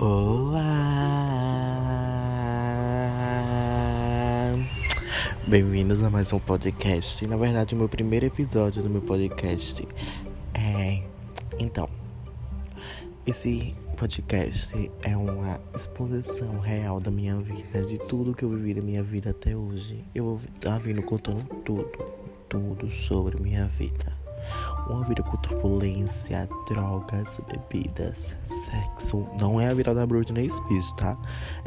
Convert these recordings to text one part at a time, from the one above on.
Olá! Bem-vindos a mais um podcast. Na verdade, o meu primeiro episódio do meu podcast é. Então, esse podcast é uma exposição real da minha vida, de tudo que eu vivi da minha vida até hoje. Eu vou estar vindo contando tudo, tudo sobre minha vida. Uma vida com turbulência, drogas, bebidas, sexo. Não é a vida da Britney Spears, tá?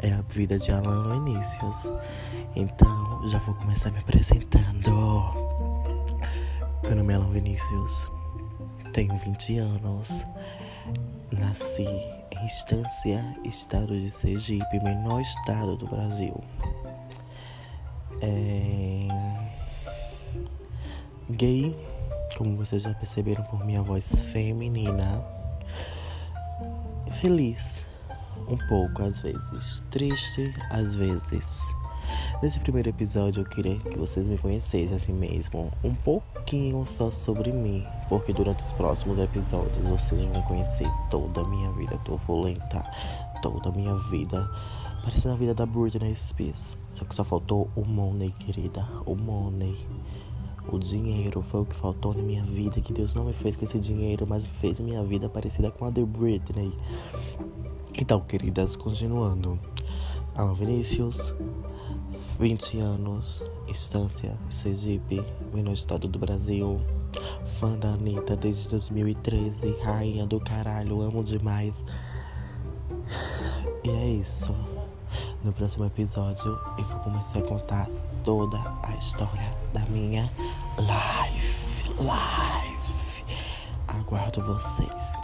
É a vida de Alan Vinícius. Então, já vou começar me apresentando. Meu nome é Alan Vinícius. Tenho 20 anos. Nasci em Estância, estado de Sergipe, menor estado do Brasil. É... Gay como vocês já perceberam por minha voz feminina, feliz, um pouco às vezes, triste às vezes. Nesse primeiro episódio eu queria que vocês me conhecessem assim mesmo, um pouquinho só sobre mim, porque durante os próximos episódios vocês vão conhecer toda a minha vida turbulenta, toda a minha vida. Parecendo a vida da Britney Spears. Só que só faltou o money, querida. O money. O dinheiro foi o que faltou na minha vida, que Deus não me fez com esse dinheiro, mas fez minha vida parecida com a de Britney. Então, queridas, continuando. Alan Vinícius, 20 anos, Estância, Sergipe, menor estado do Brasil. Fã da Anitta desde 2013, rainha do caralho, amo demais. E é isso. No próximo episódio eu vou começar a contar toda a história da minha life. Life. Aguardo vocês.